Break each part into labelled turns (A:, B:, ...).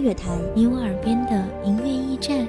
A: 乐
B: 坛，
A: 你我耳边的音乐驿站，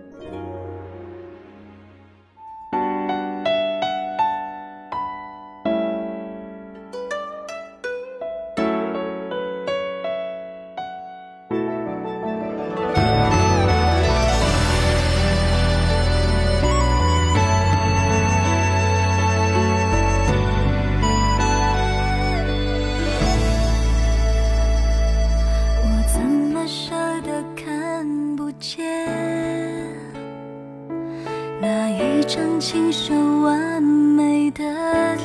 C: 一张清秀完美的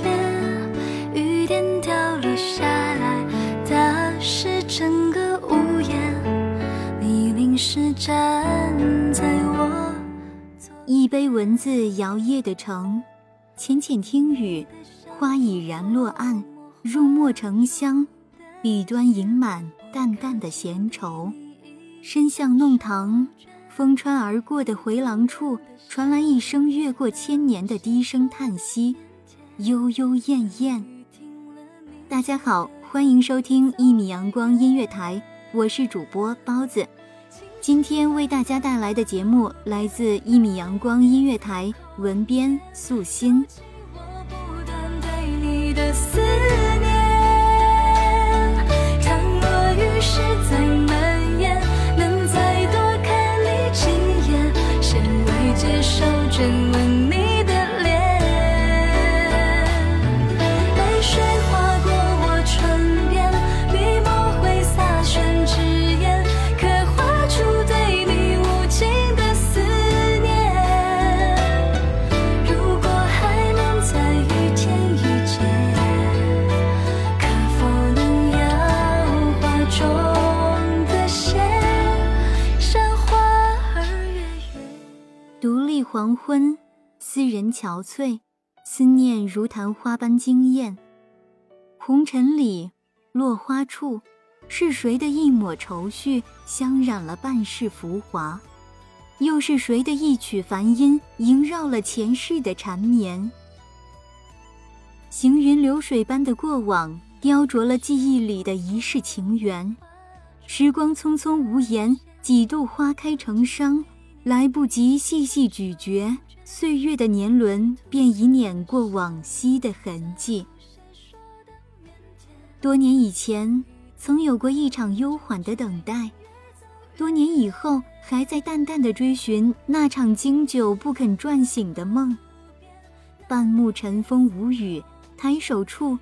C: 脸？雨点掉落下来，打湿整个屋檐。你淋湿站在我
B: 一杯文字摇曳的城，浅浅听雨，花已然落暗，入墨成香，笔端盈满淡淡的闲愁。深巷弄堂，风穿而过的回廊处，传来一声越过千年的低声叹息，悠悠燕燕。大家好，欢迎收听一米阳光音乐台，我是主播包子。今天为大家带来的节目来自一米阳光音乐台，文编素心。
C: 我不断对你的思真吻
B: 黄昏，思人憔悴，思念如昙花般惊艳。红尘里，落花处，是谁的一抹愁绪，香染了半世浮华？又是谁的一曲梵音，萦绕了前世的缠绵？行云流水般的过往，雕琢了记忆里的一世情缘。时光匆匆无言，几度花开成伤，来不及细细咀嚼，岁月的年轮便已碾过往昔的痕迹。多年以前，曾有过一场悠缓的等待；多年以后，还在淡淡的追寻那场经久不肯转醒的梦。半目晨风无语，抬手处，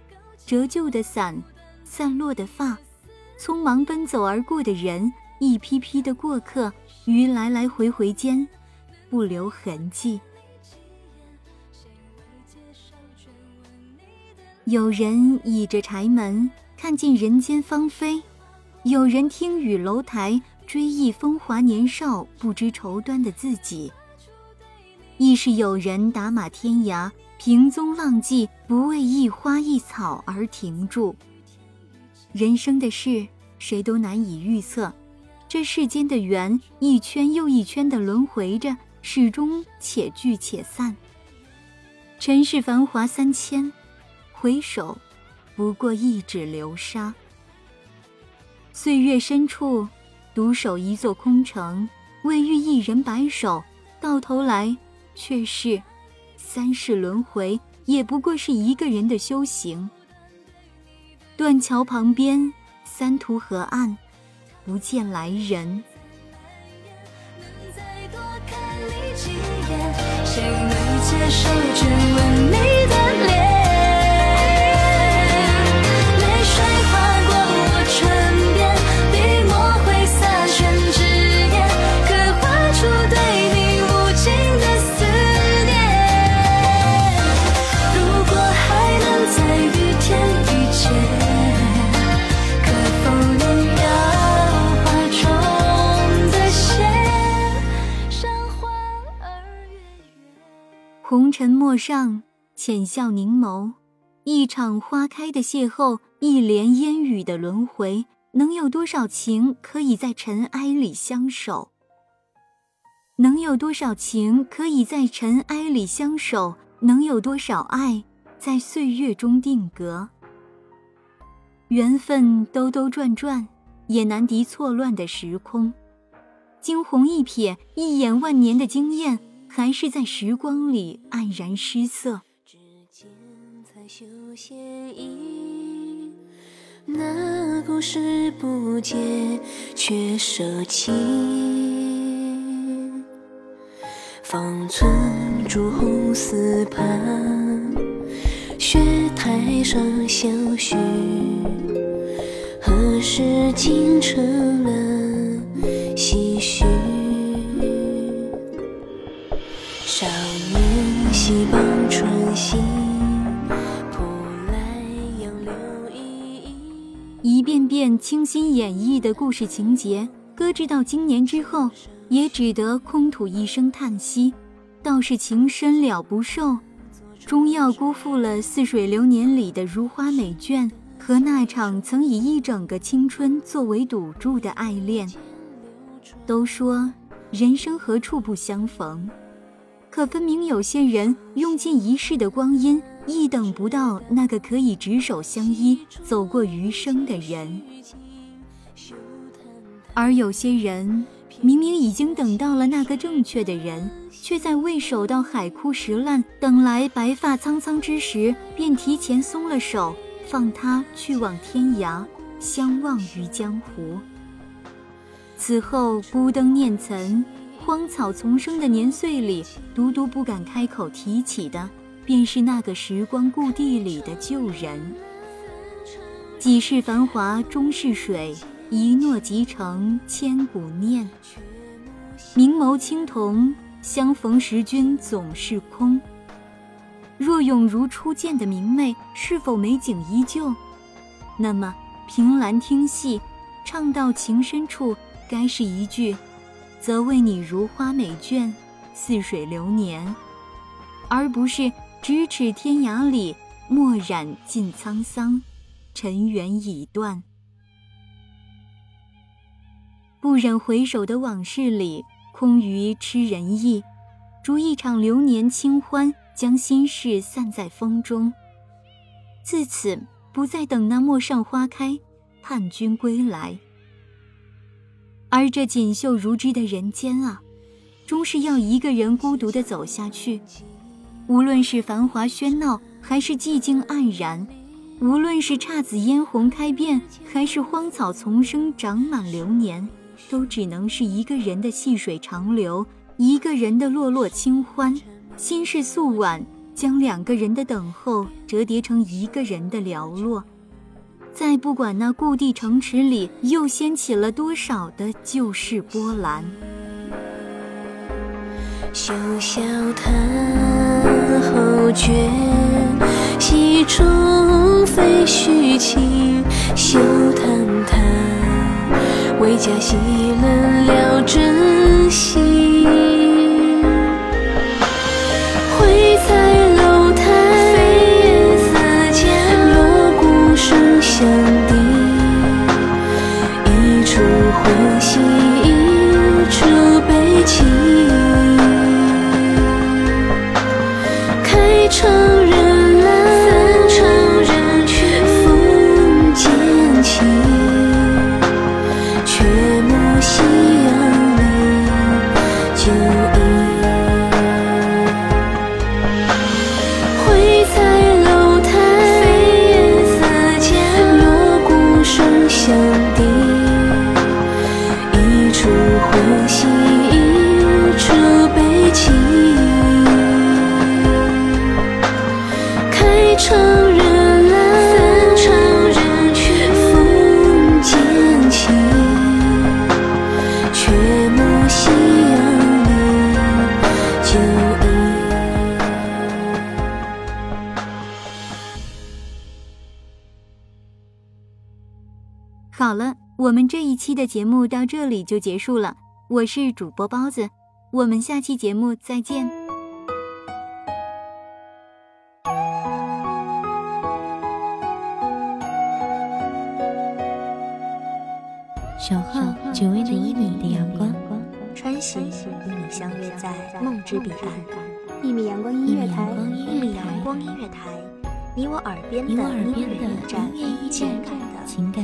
B: 折旧的伞，散落的发，匆忙奔走而过的人，一批批的过客，于来来回回间，不留痕迹。有人倚着柴门，看尽人间芳菲；有人听雨楼台，追忆风华年少不知愁端的自己。亦是有人打马天涯，平踪浪迹，不为一花一草而停住。人生的事，谁都难以预测。这世间的缘，一圈又一圈的轮回着，始终且聚且散。尘世繁华三千，回首，不过一指流沙。岁月深处，独守一座空城，为遇一人白首，到头来却是三世轮回，也不过是一个人的修行。断桥旁边，三途河岸，不见来人。
C: 谁能接受这吻你
B: 尘陌上，浅笑凝眸，一场花开的邂逅，一帘烟雨的轮回，能有多少情可以在尘埃里相守？能有多少情可以在尘埃里相守？能有多少爱在岁月中定格？缘分兜兜转转，也难敌错乱的时空。惊鸿一瞥，一眼万年的惊艳。还是在时光里黯然失色。
C: 那故事不解，却舍弃。方寸朱红丝畔，雪台上相许。何时竟成了唏嘘？
B: 一遍遍倾心演绎的故事情节，搁置到今年之后，也只得空吐一声叹息。倒是情深了不寿，终要辜负了似水流年里的如花美眷和那场曾以一整个青春作为赌注的爱恋。都说人生何处不相逢。可分明有些人用尽一世的光阴，亦等不到那个可以执手相依、走过余生的人；而有些人明明已经等到了那个正确的人，却在未守到海枯石烂、等来白发苍苍之时，便提前松了手，放他去往天涯，相忘于江湖。此后孤灯念岑。荒草丛生的年岁里，独独不敢开口提起的，便是那个时光故地里的旧人。几世繁华终是水，一诺即成千古念。明眸青铜，相逢时君总是空。若永如初见的明媚，是否美景依旧？那么凭栏听戏，唱到情深处，该是一句。则为你如花美眷，似水流年，而不是咫尺天涯里，墨染尽沧桑，尘缘已断。不忍回首的往事里，空余痴人意，逐一场流年清欢，将心事散在风中。自此不再等那陌上花开，盼君归来。而这锦绣如织的人间啊，终是要一个人孤独地走下去。无论是繁华喧闹，还是寂静黯然；无论是姹紫嫣红开遍，还是荒草丛生长满流年，都只能是一个人的细水长流，一个人的落落清欢。心事素晚，将两个人的等候折叠成一个人的寥落。再不管那故地城池里又掀起了多少的旧事波澜。
C: 休笑叹后觉，戏中非虚情。休叹叹，为家戏冷了真心。
B: 想。我们这一期的节目到这里就结束了。我是主播包子，我们下期节目再见。
A: 守候只为那一米的阳光，
D: 穿行与你相约在梦之彼岸。一米阳光音乐台，一米阳光音乐台，你我耳边的音乐驿站，
A: 情感的避